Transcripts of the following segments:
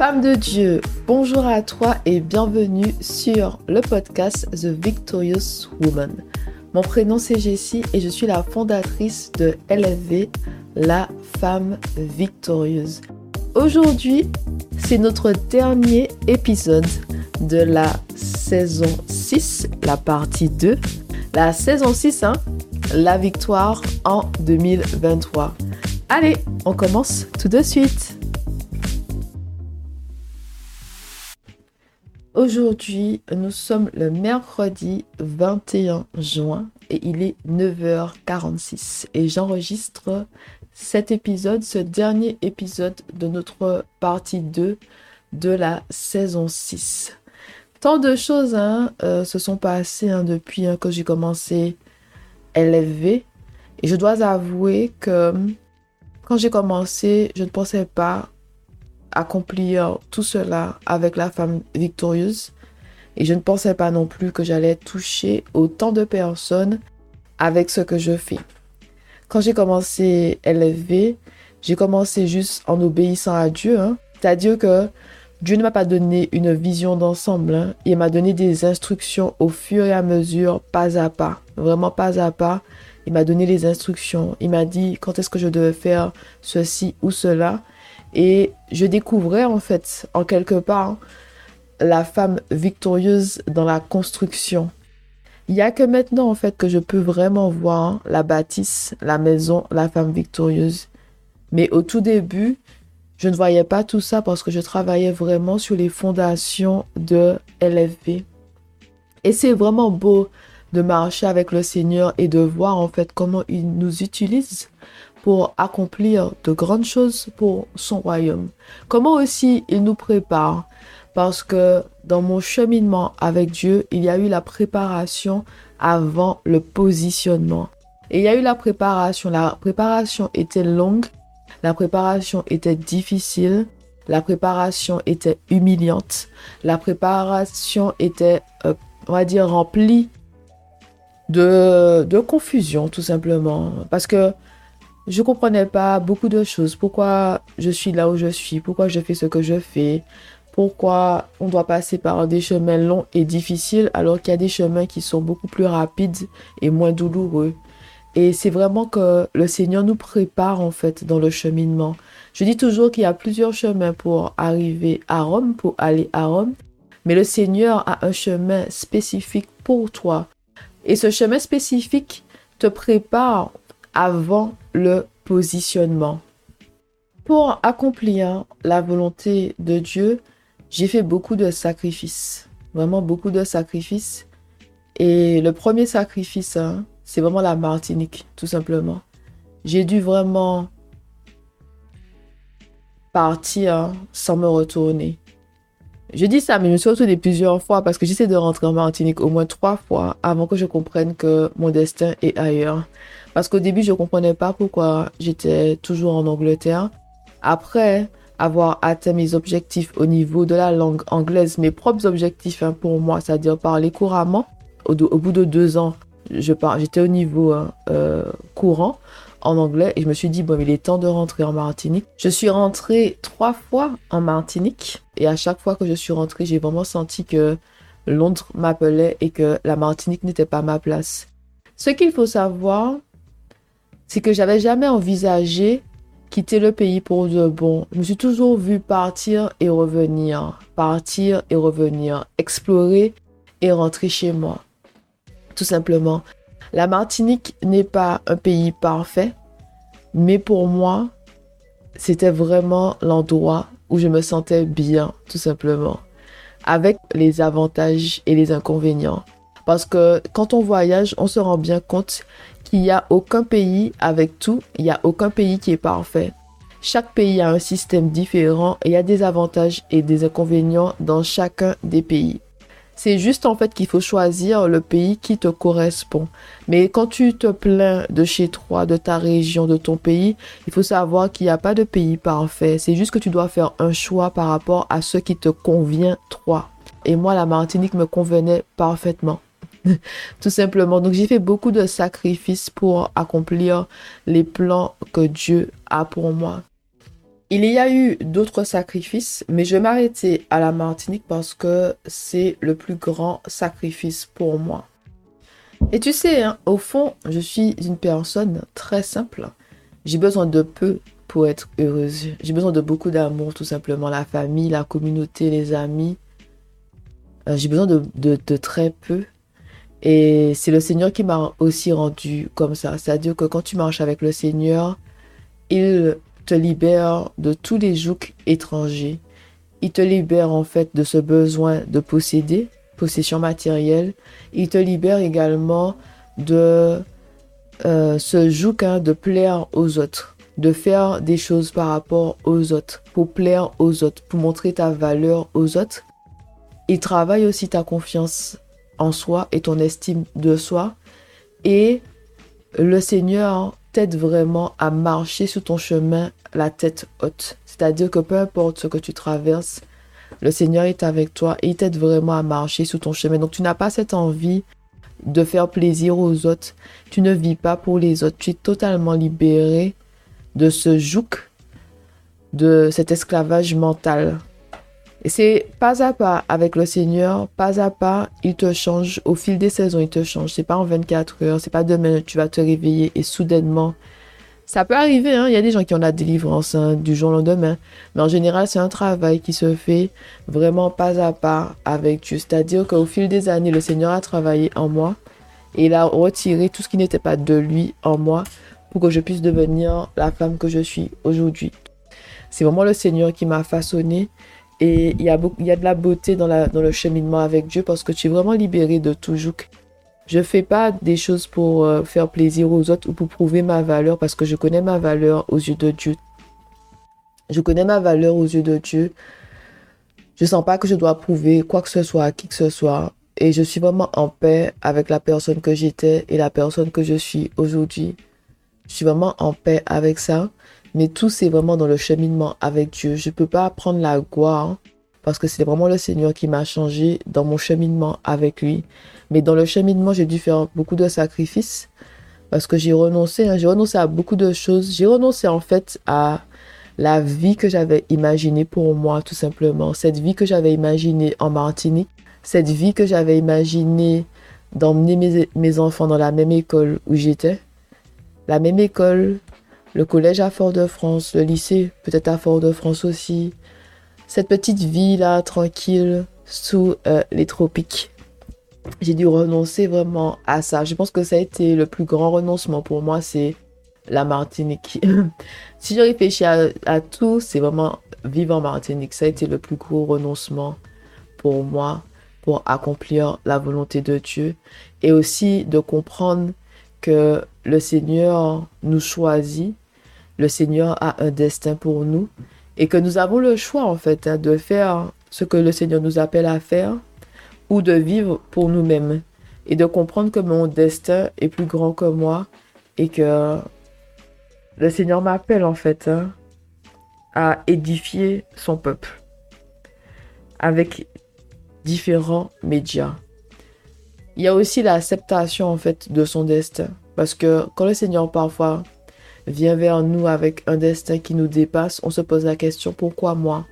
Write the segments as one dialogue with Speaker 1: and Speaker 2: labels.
Speaker 1: Femme de Dieu, bonjour à toi et bienvenue sur le podcast The Victorious Woman. Mon prénom c'est Jessie et je suis la fondatrice de LFV, la femme victorieuse. Aujourd'hui, c'est notre dernier épisode de la saison 6, la partie 2. La saison 6, hein, la victoire en 2023. Allez, on commence tout de suite. Aujourd'hui, nous sommes le mercredi 21 juin et il est 9h46 et j'enregistre cet épisode, ce dernier épisode de notre partie 2 de la saison 6. Tant de choses hein, euh, se sont passées hein, depuis hein, que j'ai commencé LFV et je dois avouer que quand j'ai commencé, je ne pensais pas accomplir tout cela avec la femme victorieuse. Et je ne pensais pas non plus que j'allais toucher autant de personnes avec ce que je fais. Quand j'ai commencé LFV, j'ai commencé juste en obéissant à Dieu. Hein. C'est-à-dire que Dieu ne m'a pas donné une vision d'ensemble. Hein. Il m'a donné des instructions au fur et à mesure, pas à pas. Vraiment pas à pas. Il m'a donné les instructions. Il m'a dit quand est-ce que je devais faire ceci ou cela? Et je découvrais en fait, en quelque part, la femme victorieuse dans la construction. Il n'y a que maintenant en fait que je peux vraiment voir la bâtisse, la maison, la femme victorieuse. Mais au tout début, je ne voyais pas tout ça parce que je travaillais vraiment sur les fondations de LFV. Et c'est vraiment beau de marcher avec le Seigneur et de voir en fait comment il nous utilise pour accomplir de grandes choses pour son royaume. Comment aussi il nous prépare? Parce que dans mon cheminement avec Dieu, il y a eu la préparation avant le positionnement. Et il y a eu la préparation. La préparation était longue, la préparation était difficile, la préparation était humiliante, la préparation était, euh, on va dire, remplie de, de confusion, tout simplement. Parce que je comprenais pas beaucoup de choses. Pourquoi je suis là où je suis, pourquoi je fais ce que je fais, pourquoi on doit passer par des chemins longs et difficiles alors qu'il y a des chemins qui sont beaucoup plus rapides et moins douloureux? Et c'est vraiment que le Seigneur nous prépare en fait dans le cheminement. Je dis toujours qu'il y a plusieurs chemins pour arriver à Rome, pour aller à Rome, mais le Seigneur a un chemin spécifique pour toi. Et ce chemin spécifique te prépare avant le positionnement. Pour accomplir la volonté de Dieu, j'ai fait beaucoup de sacrifices, vraiment beaucoup de sacrifices. Et le premier sacrifice, hein, c'est vraiment la Martinique, tout simplement. J'ai dû vraiment partir sans me retourner. Je dis ça, mais je me suis retournée plusieurs fois parce que j'essaie de rentrer en Martinique au moins trois fois avant que je comprenne que mon destin est ailleurs. Parce qu'au début, je ne comprenais pas pourquoi j'étais toujours en Angleterre. Après avoir atteint mes objectifs au niveau de la langue anglaise, mes propres objectifs hein, pour moi, c'est-à-dire parler couramment, au, bout de deux ans, j'étais au niveau hein, euh, courant en anglais et je me suis dit, bon, il est temps de rentrer en Martinique. Je suis rentrée trois fois en Martinique et à chaque fois que je suis rentrée, j'ai vraiment senti que Londres m'appelait et que la Martinique n'était pas ma place. Ce qu'il faut savoir, c'est que j'avais jamais envisagé quitter le pays pour de bon. Je me suis toujours vu partir et revenir, partir et revenir, explorer et rentrer chez moi. Tout simplement. La Martinique n'est pas un pays parfait, mais pour moi, c'était vraiment l'endroit où je me sentais bien, tout simplement, avec les avantages et les inconvénients. Parce que quand on voyage, on se rend bien compte qu'il n'y a aucun pays avec tout, il n'y a aucun pays qui est parfait. Chaque pays a un système différent et il y a des avantages et des inconvénients dans chacun des pays. C'est juste en fait qu'il faut choisir le pays qui te correspond. Mais quand tu te plains de chez toi, de ta région, de ton pays, il faut savoir qu'il n'y a pas de pays parfait. C'est juste que tu dois faire un choix par rapport à ce qui te convient toi. Et moi, la Martinique me convenait parfaitement. Tout simplement. Donc j'ai fait beaucoup de sacrifices pour accomplir les plans que Dieu a pour moi. Il y a eu d'autres sacrifices, mais je vais m'arrêter à la Martinique parce que c'est le plus grand sacrifice pour moi. Et tu sais, hein, au fond, je suis une personne très simple. J'ai besoin de peu pour être heureuse. J'ai besoin de beaucoup d'amour, tout simplement. La famille, la communauté, les amis. Euh, j'ai besoin de, de, très peu. Et c'est le Seigneur qui m'a aussi rendu comme ça. C'est-à-dire que quand tu marches avec le Seigneur, il te libère de tous les jougs étrangers. Il te libère en fait de ce besoin de posséder, possession matérielle. Il te libère également de euh, ce joug hein, de plaire aux autres, de faire des choses par rapport aux autres, pour plaire aux autres, pour montrer ta valeur aux autres. Il travaille aussi ta confiance en soi et ton estime de soi. Et le Seigneur t'aide vraiment à marcher sur ton chemin la tête haute. C'est-à-dire que peu importe ce que tu traverses, le Seigneur est avec toi et il t'aide vraiment à marcher sur ton chemin. Donc tu n'as pas cette envie de faire plaisir aux autres. Tu ne vis pas pour les autres. Tu es totalement libéré de ce joug, de cet esclavage mental. Et c'est pas à pas avec le Seigneur, pas à pas, il te change. Au fil des saisons, il te change. C'est pas en 24 heures, c'est pas demain, tu vas te réveiller et soudainement, ça peut arriver, hein. il y a des gens qui ont la délivrance hein, du jour au lendemain. Mais en général, c'est un travail qui se fait vraiment pas à pas avec Dieu. C'est-à-dire qu'au fil des années, le Seigneur a travaillé en moi et il a retiré tout ce qui n'était pas de lui en moi pour que je puisse devenir la femme que je suis aujourd'hui. C'est vraiment le Seigneur qui m'a façonné et il y, a beaucoup, il y a de la beauté dans, le cheminement avec Dieu parce que tu es vraiment libéré de tout joug. Je fais pas des choses pour euh, faire plaisir aux autres ou pour prouver ma valeur parce que je connais ma valeur aux yeux de Dieu. Je connais ma valeur aux yeux de Dieu. Je sens pas que je dois prouver quoi que ce soit à qui que ce soit. Et je suis vraiment en paix avec la personne que j'étais et la personne que je suis aujourd'hui. Je suis vraiment en paix avec ça. Mais tout, c'est vraiment dans le cheminement avec Dieu. Je ne peux pas prendre la gloire parce que c'est vraiment le Seigneur qui m'a changé dans mon cheminement avec lui. Mais dans le cheminement, j'ai dû faire beaucoup de sacrifices parce que j'ai renoncé, hein. j'ai renoncé à beaucoup de choses. J'ai renoncé en fait à la vie que j'avais imaginée pour moi, tout simplement. Cette vie que j'avais imaginée en Martinique, cette vie que j'avais imaginée d'emmener mes enfants dans la même école où j'étais. La même école, le collège à Fort-de-France, le lycée peut-être à Fort-de-France aussi, cette petite vie là, tranquille, sous euh, les tropiques. J'ai dû renoncer vraiment à ça. Je pense que ça a été le plus grand renoncement pour moi, c'est la Martinique. si je réfléchis à, à tout, c'est vraiment vivre en Martinique. Ça a été le plus gros renoncement pour moi, pour accomplir la volonté de Dieu. Et aussi de comprendre que le Seigneur nous choisit. Le Seigneur a un destin pour nous et que nous avons le choix en fait hein, de faire ce que le Seigneur nous appelle à faire ou de vivre pour nous-mêmes et de comprendre que mon destin est plus grand que moi et que le Seigneur m'appelle en fait hein, à édifier son peuple avec différents médias. Il y a aussi l'acceptation en fait de son destin. Parce que quand le Seigneur parfois vient vers nous avec un destin qui nous dépasse, on se pose la question pourquoi moi?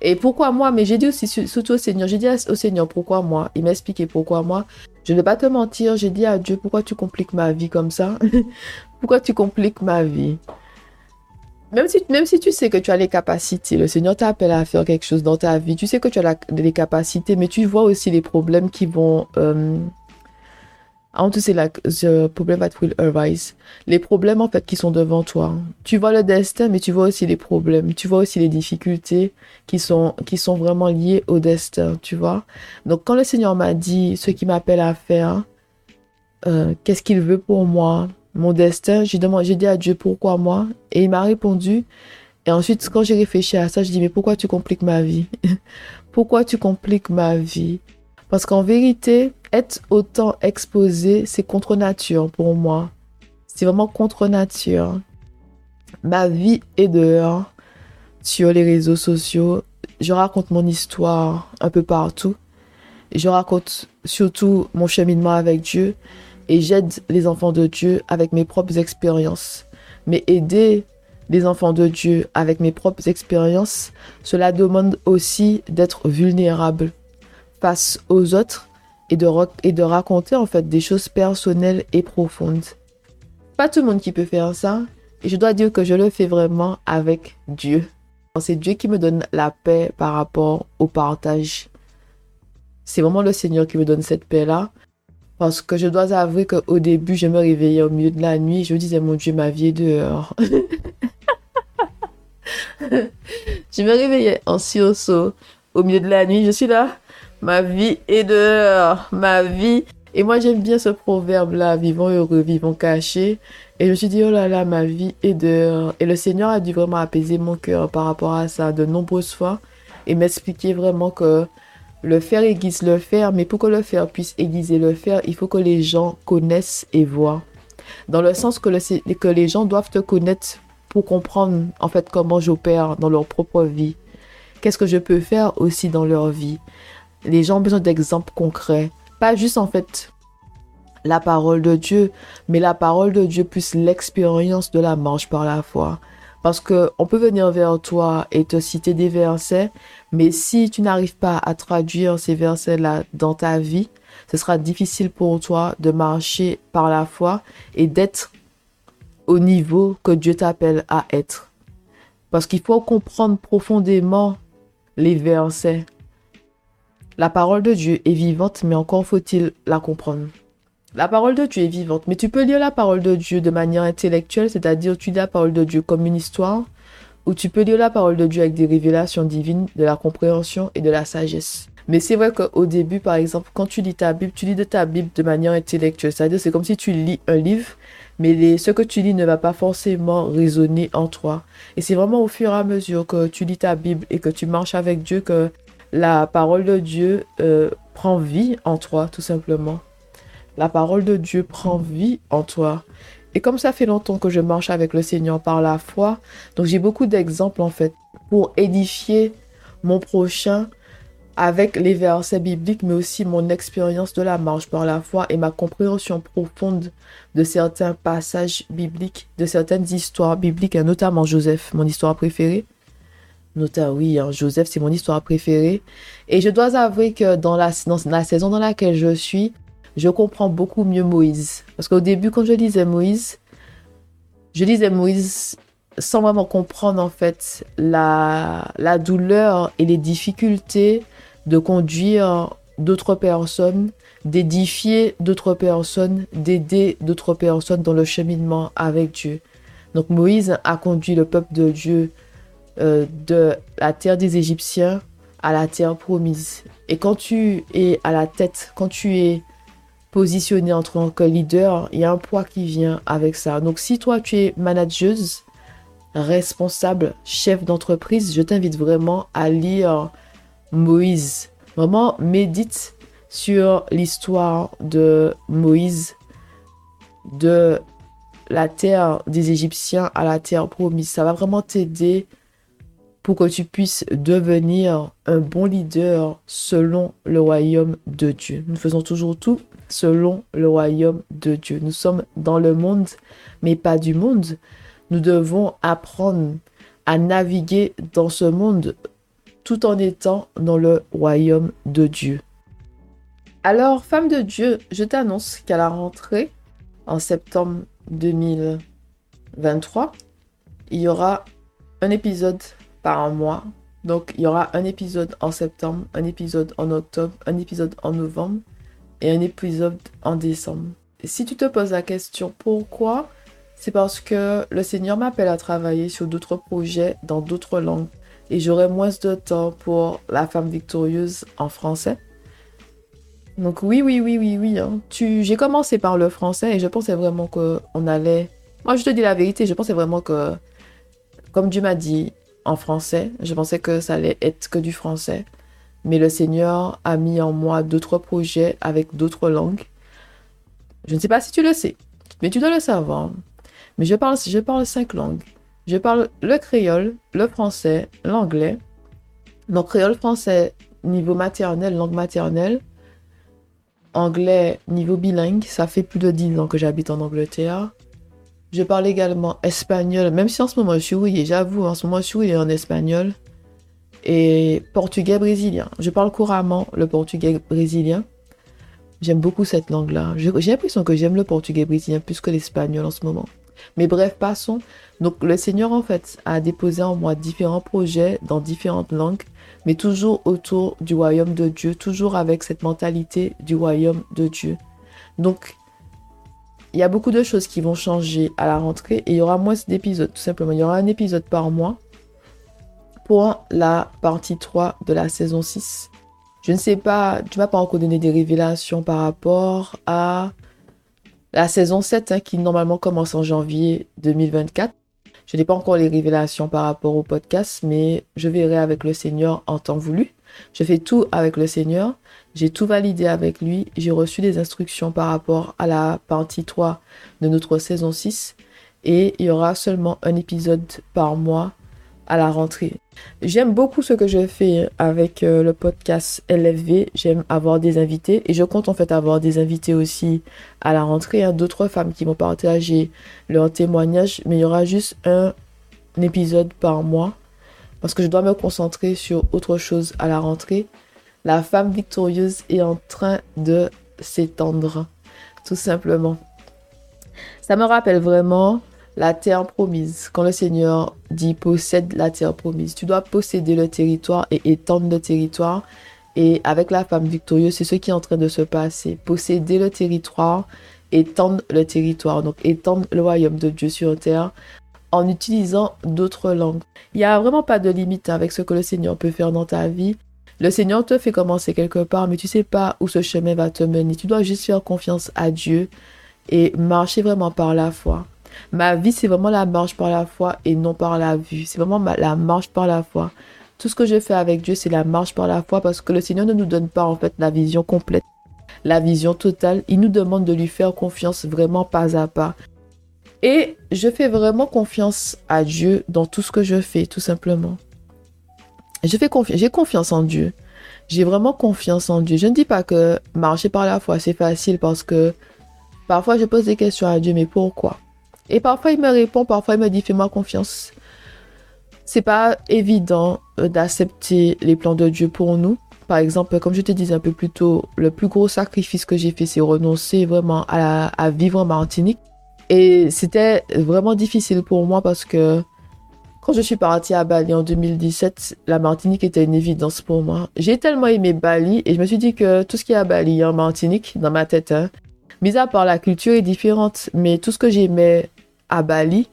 Speaker 1: Et pourquoi moi? Mais j'ai dit aussi surtout au Seigneur, j'ai dit au Seigneur pourquoi moi? Il m'a expliqué pourquoi moi. Je ne vais pas te mentir, j'ai dit à Dieu pourquoi tu compliques ma vie comme ça? Pourquoi tu compliques ma vie? Même si, même si tu sais que tu as les capacités, le Seigneur t'appelle à faire quelque chose dans ta vie, tu sais que tu as les capacités, mais tu vois aussi les problèmes qui vont euh, I want to say like the problem that will arise. Les problèmes en fait qui sont devant toi. Tu vois le destin, mais tu vois aussi les problèmes. Tu vois aussi les difficultés qui sont qui sont vraiment liées au destin. Tu vois. Donc quand le Seigneur m'a dit ce qu'il m'appelle à faire, euh, qu'est-ce qu'il veut pour moi, mon destin, j'ai demandé, dit à Dieu pourquoi moi, et il m'a répondu. Et ensuite quand j'ai réfléchi à ça, je dis mais pourquoi tu compliques ma vie? Pourquoi tu compliques ma vie? Parce qu'en vérité, être autant exposé, c'est contre nature pour moi. C'est vraiment contre nature. Ma vie est dehors, sur les réseaux sociaux. Je raconte mon histoire un peu partout. Je raconte surtout mon cheminement avec Dieu et j'aide les enfants de Dieu avec mes propres expériences. Mais aider des enfants de Dieu avec mes propres expériences, cela demande aussi d'être vulnérable face aux autres et de, et de raconter en fait des choses personnelles et profondes. Pas tout le monde qui peut faire ça, et je dois dire que je le fais vraiment avec Dieu. C'est Dieu qui me donne la paix par rapport au partage. C'est vraiment le Seigneur qui me donne cette paix-là. Parce que je dois avouer qu'au début, je me réveillais au milieu de la nuit. Je me disais, mon Dieu, ma vie est dehors. je me réveillais en sursaut au milieu de la nuit. Je suis là. Ma vie est dehors. Ma vie. Et moi, j'aime bien ce proverbe-là. Vivons heureux, vivons cachés. Et je me suis dit, oh là là, ma vie est dehors. Et le Seigneur a dû vraiment apaiser mon cœur par rapport à ça de nombreuses fois. Et m'expliquer vraiment que le faire aiguise le faire, mais pour que le faire puisse aiguiser le faire, il faut que les gens connaissent et voient. Dans le sens que, que les gens doivent te connaître pour comprendre en fait comment j'opère dans leur propre vie. Qu'est-ce que je peux faire aussi dans leur vie? Les gens ont besoin d'exemples concrets. Pas juste en fait la parole de Dieu, mais la parole de Dieu plus l'expérience de la marche par la foi. Parce que on peut venir vers toi et te citer des versets, mais si tu n'arrives pas à traduire ces versets-là dans ta vie, ce sera difficile pour toi de marcher par la foi et d'être au niveau que Dieu t'appelle à être. Parce qu'il faut comprendre profondément les versets. La parole de Dieu est vivante, mais encore faut-il la comprendre. La parole de Dieu est vivante, mais tu peux lire la parole de Dieu de manière intellectuelle, c'est-à-dire tu lis la parole de Dieu comme une histoire, ou tu peux lire la parole de Dieu avec des révélations divines, de la compréhension et de la sagesse. Mais c'est vrai qu'au début, par exemple, quand tu lis ta Bible, tu lis de ta Bible de manière intellectuelle, c'est-à-dire c'est comme si tu lis un livre, mais ce que tu lis ne va pas forcément résonner en toi. Et c'est vraiment au fur et à mesure que tu lis ta Bible et que tu marches avec Dieu que la parole de Dieu euh, prend vie en toi, tout simplement la parole de Dieu prend vie en toi. Et comme ça fait longtemps que je marche avec le Seigneur par la foi, donc j'ai beaucoup d'exemples en fait pour édifier mon prochain avec les versets bibliques, mais aussi mon expérience de la marche par la foi et ma compréhension profonde de certains passages bibliques, de certaines histoires bibliques, notamment Joseph, mon histoire préférée. Notamment, oui, hein, Joseph, c'est mon histoire préférée. Et je dois avouer que dans la saison dans laquelle je suis, je comprends beaucoup mieux Moïse. Parce qu'au début, quand je lisais Moïse, je lisais Moïse sans vraiment comprendre en fait la, la douleur et les difficultés de conduire d'autres personnes, d'édifier d'autres personnes, d'aider d'autres personnes dans le cheminement avec Dieu. Donc Moïse a conduit le peuple de Dieu euh, de la terre des Égyptiens à la terre promise. Et quand tu es à la tête, quand tu es positionné en tant que leader, il y a un poids qui vient avec ça. Donc si toi tu es manageuse, responsable, chef d'entreprise, je t'invite vraiment à lire Moïse. Vraiment, médite sur l'histoire de Moïse, de la terre des Égyptiens à la terre promise. Ça va vraiment t'aider pour que tu puisses devenir un bon leader selon le royaume de Dieu. Nous faisons toujours tout selon le royaume de Dieu. Nous sommes dans le monde, mais pas du monde. Nous devons apprendre à naviguer dans ce monde tout en étant dans le royaume de Dieu. Alors, femme de Dieu, je t'annonce qu'à la rentrée, en septembre 2023, il y aura un épisode par mois. Donc, il y aura un épisode en septembre, un épisode en octobre, un épisode en novembre et un épisode en décembre. Si tu te poses la question pourquoi, c'est parce que le Seigneur m'appelle à travailler sur d'autres projets dans d'autres langues et j'aurai moins de temps pour la femme victorieuse en français. Donc oui, oui, oui, oui, oui. Hein. Tu... J'ai commencé par le français et je pensais vraiment qu'on allait... Moi, je te dis la vérité, je pensais vraiment que, comme Dieu m'a dit en français, je pensais que ça allait être que du français mais le Seigneur a mis en moi d'autres projets avec d'autres langues. Je ne sais pas si tu le sais, mais tu dois le savoir. Mais je parle, je parle cinq langues. Je parle le créole, le français, l'anglais. Donc créole, français, niveau maternel, langue maternelle. Anglais, niveau bilingue. Ça fait plus de 10 ans que j'habite en Angleterre. Je parle également espagnol, même si en ce moment je suis rouillée, j'avoue, en ce moment je suis rouillée en espagnol. Et portugais brésilien. Je parle couramment le portugais brésilien. J'aime beaucoup cette langue-là. J'ai l'impression que j'aime le portugais brésilien plus que l'espagnol en ce moment. Mais bref, passons. Donc le Seigneur, en fait, a déposé en moi différents projets dans différentes langues, mais toujours autour du royaume de Dieu, toujours avec cette mentalité du royaume de Dieu. Donc, il y a beaucoup de choses qui vont changer à la rentrée et il y aura moins d'épisodes, tout simplement. Il y aura un épisode par mois pour la partie 3 de la saison 6. Je ne sais pas, tu m'as pas encore donné des révélations par rapport à la saison 7 hein, qui normalement commence en janvier 2024. Je n'ai pas encore les révélations par rapport au podcast, mais je verrai avec le Seigneur en temps voulu. Je fais tout avec le Seigneur. J'ai tout validé avec lui. J'ai reçu des instructions par rapport à la partie 3 de notre saison 6. Et il y aura seulement un épisode par mois à la rentrée. J'aime beaucoup ce que je fais avec euh, le podcast LFV. J'aime avoir des invités et je compte en fait avoir des invités aussi à la rentrée. Hein, D'autres femmes qui vont partager leur témoignage, mais il y aura juste un épisode par mois parce que je dois me concentrer sur autre chose à la rentrée. La femme victorieuse est en train de s'étendre, tout simplement. Ça me rappelle vraiment la terre promise. Quand le Seigneur dit possède la terre promise, tu dois posséder le territoire et étendre le territoire. Et avec la femme victorieuse, c'est ce qui est en train de se passer. Posséder le territoire, étendre le territoire. Donc étendre le royaume de Dieu sur terre en utilisant d'autres langues. Il n'y a vraiment pas de limite avec ce que le Seigneur peut faire dans ta vie. Le Seigneur te fait commencer quelque part, mais tu sais pas où ce chemin va te mener. Tu dois juste faire confiance à Dieu et marcher vraiment par la foi. Ma vie, c'est vraiment la marche par la foi et non par la vue. C'est vraiment la marche par la foi. Tout ce que je fais avec Dieu, c'est la marche par la foi parce que le Seigneur ne nous donne pas en fait la vision complète, la vision totale. Il nous demande de lui faire confiance vraiment pas à pas. Et je fais vraiment confiance à Dieu dans tout ce que je fais, tout simplement. J'ai confiance en Dieu. J'ai vraiment confiance en Dieu. Je ne dis pas que marcher par la foi, c'est facile parce que parfois je pose des questions à Dieu, mais pourquoi? Et parfois, il me répond, parfois, il me dit fais-moi confiance. C'est pas évident euh, d'accepter les plans de Dieu pour nous. Par exemple, comme je te disais un peu plus tôt, le plus gros sacrifice que j'ai fait, c'est renoncer vraiment à vivre en Martinique. Et c'était vraiment difficile pour moi parce que quand je suis partie à Bali en 2017, la Martinique était une évidence pour moi. J'ai tellement aimé Bali et je me suis dit que tout ce qui est à Bali en Martinique, dans ma tête, hein, mis à part la culture est différente, mais tout ce que j'aimais à Bali,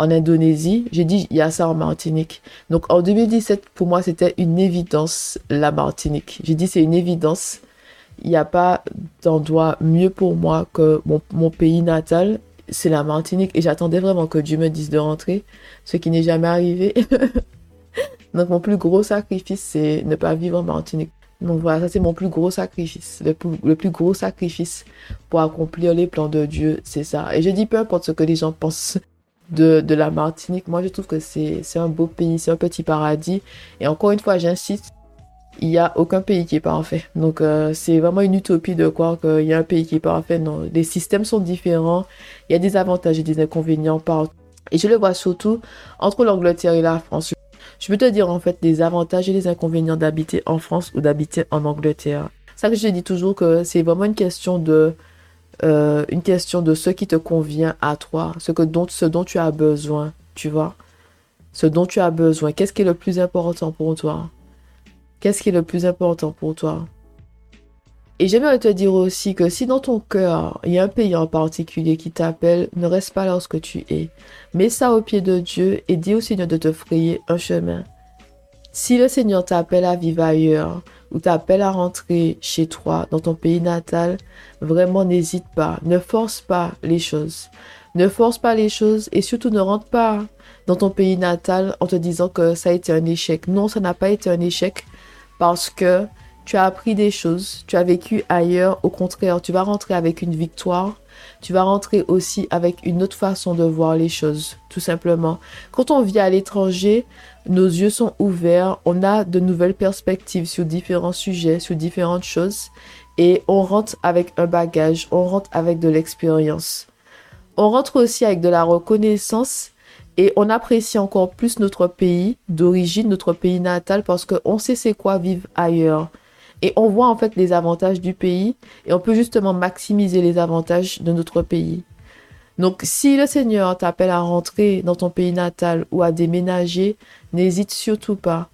Speaker 1: en Indonésie. J'ai dit, il y a ça en Martinique. Donc en 2017, pour moi, c'était une évidence, la Martinique. J'ai dit, c'est une évidence. Il n'y a pas d'endroit mieux pour moi que mon, pays natal, c'est la Martinique. Et j'attendais vraiment que Dieu me dise de rentrer, ce qui n'est jamais arrivé. Donc mon plus gros sacrifice, c'est ne pas vivre en Martinique. Donc voilà, ça c'est mon plus gros sacrifice. Le plus, gros sacrifice pour accomplir les plans de Dieu, c'est ça. Et je dis peu importe ce que les gens pensent de, de la Martinique, moi je trouve que c'est un beau pays, c'est un petit paradis. Et encore une fois, j'insiste, il n'y a aucun pays qui est parfait. Donc euh, c'est vraiment une utopie de croire qu'il y a un pays qui est parfait. Non, les systèmes sont différents, il y a des avantages et des inconvénients partout. Et je le vois surtout entre l'Angleterre et la France. Je peux te dire en fait les avantages et les inconvénients d'habiter en France ou d'habiter en Angleterre. Ça que je dis toujours que c'est vraiment une question de euh, une question de ce qui te convient à toi, ce que ce dont tu as besoin, tu vois. Ce dont tu as besoin, qu'est-ce qui est le plus important pour toi? Qu'est-ce qui est le plus important pour toi? Et j'aimerais te dire aussi que si dans ton cœur, il y a un pays en particulier qui t'appelle, ne reste pas lorsque tu es. Mets ça au pied de Dieu et dis au Seigneur de te frayer un chemin. Si le Seigneur t'appelle à vivre ailleurs ou t'appelle à rentrer chez toi, dans ton pays natal, vraiment n'hésite pas, ne force pas les choses. Ne force pas les choses et surtout ne rentre pas dans ton pays natal en te disant que ça a été un échec. Non, ça n'a pas été un échec parce que tu as appris des choses, tu as vécu ailleurs, au contraire, tu vas rentrer avec une victoire, tu vas rentrer aussi avec une autre façon de voir les choses, tout simplement. Quand on vit à l'étranger, nos yeux sont ouverts, on a de nouvelles perspectives sur différents sujets, sur différentes choses, et on rentre avec un bagage, on rentre avec de l'expérience. on rentre aussi avec de la reconnaissance et on apprécie encore plus notre pays d'origine, notre pays natal, parce qu'on sait c'est quoi vivre ailleurs. Et on voit en fait les avantages du pays et on peut justement maximiser les avantages de notre pays. Donc si le Seigneur t'appelle à rentrer dans ton pays natal ou à déménager, n'hésite surtout pas.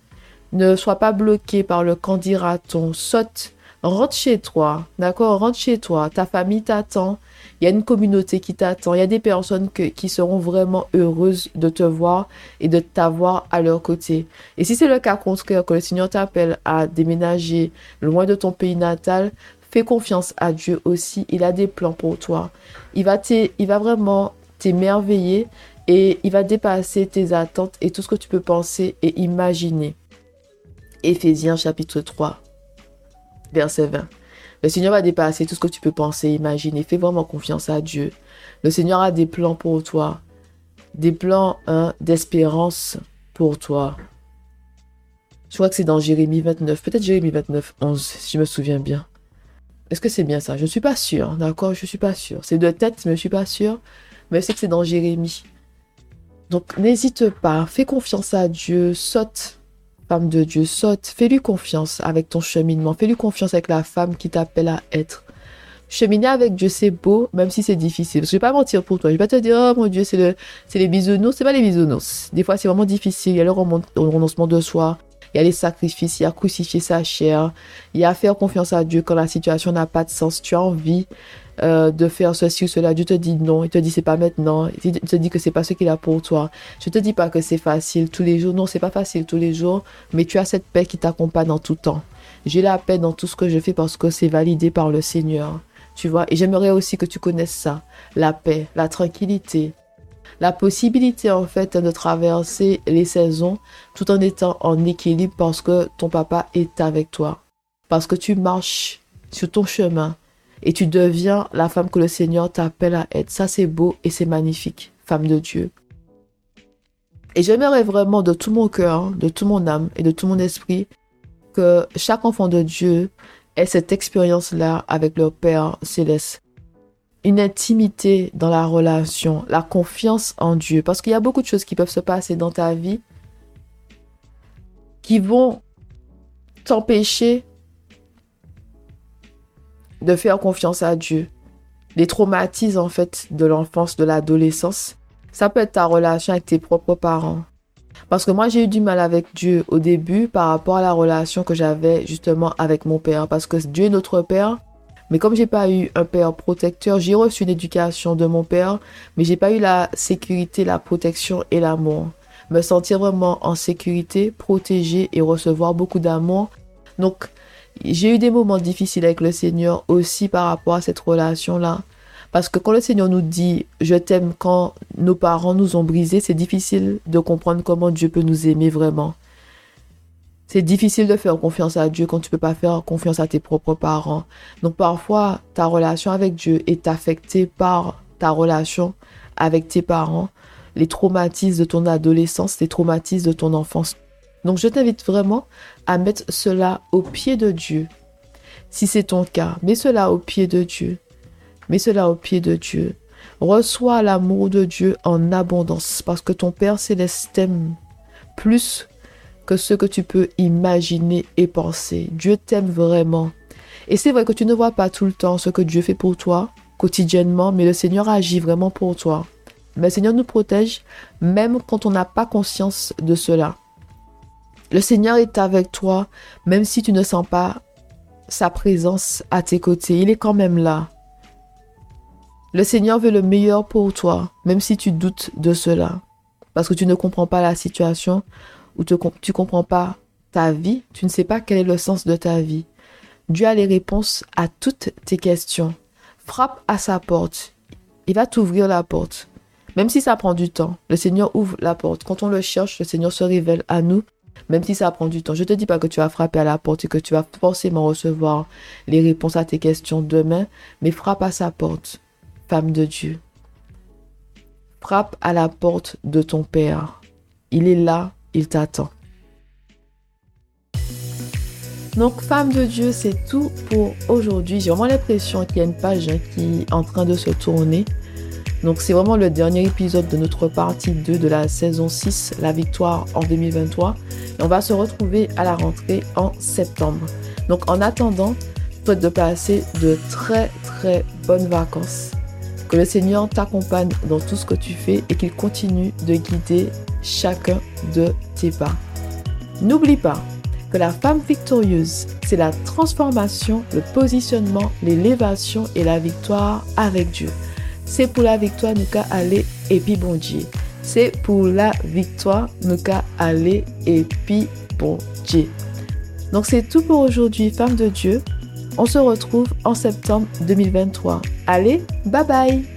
Speaker 1: Ne sois pas bloqué par le candidaton. Saute, rentre chez toi, d'accord? Rentre chez toi. Ta famille t'attend. Il y a une communauté qui t'attend. Il y a des personnes qui seront vraiment heureuses de te voir et de t'avoir à leur côté. Et si c'est le cas contraire, que le Seigneur t'appelle à déménager loin de ton pays natal, fais confiance à Dieu aussi. Il a des plans pour toi. Il va, il va vraiment t'émerveiller et il va dépasser tes attentes et tout ce que tu peux penser et imaginer. Éphésiens chapitre 3, verset 20. Le Seigneur va dépasser tout ce que tu peux penser, imaginer. Fais vraiment confiance à Dieu. Le Seigneur a des plans pour toi. Des plans hein, d'espérance pour toi. Je crois que c'est dans Jérémie 29, peut-être Jérémie 29, 11, si je me souviens bien. Est-ce que c'est bien ça? Je ne suis pas sûr, d'accord? Je ne suis pas sûr. C'est de tête, mais je ne suis pas sûr. Mais je sais que c'est dans Jérémie. Donc n'hésite pas, fais confiance à Dieu, saute, femme de Dieu, saute, fais-lui confiance avec ton cheminement, fais-lui confiance avec la femme qui t'appelle à être. Cheminer avec Dieu, c'est beau, même si c'est difficile. Je ne vais pas mentir pour toi. Je vais pas te dire, oh mon Dieu, c'est le, c'est les bisounours. C'est pas les bisounours. Des fois, c'est vraiment difficile. Il y a le renoncement de soi. Il y a les sacrifices, il y a crucifier sa chair, il y a faire confiance à Dieu quand la situation n'a pas de sens. Tu as envie euh, de faire ceci ou cela. Dieu te dit non, il te dit c'est pas maintenant, il te dit que c'est pas ce qu'il a pour toi. Je te dis pas que c'est facile tous les jours. Non, c'est pas facile tous les jours, mais tu as cette paix qui t'accompagne en tout temps. J'ai la paix dans tout ce que je fais parce que c'est validé par le Seigneur. Tu vois, et j'aimerais aussi que tu connaisses ça, la paix, la tranquillité, la possibilité en fait de traverser les saisons tout en étant en équilibre parce que ton papa est avec toi. Parce que tu marches sur ton chemin et tu deviens la femme que le Seigneur t'appelle à être. Ça c'est beau et c'est magnifique, femme de Dieu. Et j'aimerais vraiment de tout mon cœur, de toute mon âme et de tout mon esprit que chaque enfant de Dieu ait cette expérience-là avec leur Père céleste une intimité dans la relation, la confiance en Dieu. Parce qu'il y a beaucoup de choses qui peuvent se passer dans ta vie qui vont t'empêcher de faire confiance à Dieu. Les traumatismes en fait de l'enfance, de l'adolescence, ça peut être ta relation avec tes propres parents. Parce que moi j'ai eu du mal avec Dieu au début par rapport à la relation que j'avais justement avec mon père. Parce que Dieu est notre père, mais comme j'ai pas eu un père protecteur, j'ai reçu une éducation de mon père, mais j'ai pas eu la sécurité, la protection et l'amour. Me sentir vraiment en sécurité, protégé et recevoir beaucoup d'amour. Donc, j'ai eu des moments difficiles avec le Seigneur aussi par rapport à cette relation-là. Parce que quand le Seigneur nous dit je t'aime quand nos parents nous ont brisés, c'est difficile de comprendre comment Dieu peut nous aimer vraiment. C'est difficile de faire confiance à Dieu quand tu peux pas faire confiance à tes propres parents. Donc parfois, ta relation avec Dieu est affectée par ta relation avec tes parents, les traumatismes de ton adolescence, les traumatismes de ton enfance. Donc je t'invite vraiment à mettre cela au pied de Dieu. Si c'est ton cas, mets cela au pied de Dieu. Mets cela au pied de Dieu. Reçois l'amour de Dieu en abondance parce que ton Père céleste t'aime plus que ce que tu peux imaginer et penser. Dieu t'aime vraiment. Et c'est vrai que tu ne vois pas tout le temps ce que Dieu fait pour toi quotidiennement, mais le Seigneur agit vraiment pour toi. Mais le Seigneur nous protège même quand on n'a pas conscience de cela. Le Seigneur est avec toi même si tu ne sens pas sa présence à tes côtés. Il est quand même là. Le Seigneur veut le meilleur pour toi, même si tu doutes de cela, parce que tu ne comprends pas la situation ou tu ne comprends pas ta vie, tu ne sais pas quel est le sens de ta vie. Dieu a les réponses à toutes tes questions. Frappe à sa porte. Il va t'ouvrir la porte. Même si ça prend du temps, le Seigneur ouvre la porte. Quand on le cherche, le Seigneur se révèle à nous, même si ça prend du temps. Je ne te dis pas que tu vas frapper à la porte et que tu vas forcément recevoir les réponses à tes questions demain, mais frappe à sa porte, femme de Dieu. Frappe à la porte de ton Père. Il est là il t'attend. Donc, femme de Dieu, c'est tout pour aujourd'hui. J'ai vraiment l'impression qu'il y a une page hein, qui est en train de se tourner. Donc c'est vraiment le dernier épisode de notre partie 2 de la saison 6, la victoire en 2023. Et on va se retrouver à la rentrée en septembre. Donc en attendant, souhaite de passer de très très bonnes vacances. Que le Seigneur t'accompagne dans tout ce que tu fais et qu'il continue de guider chacun de tes pas. N'oublie pas que la femme victorieuse, c'est la transformation, le positionnement, l'élévation et la victoire avec Dieu. C'est pour la victoire nous qu'à aller et puis bon Dieu. C'est pour la victoire nous qu'à aller et puis bon Dieu. Donc c'est tout pour aujourd'hui, femme de Dieu. On se retrouve en septembre 2023. Allez, bye bye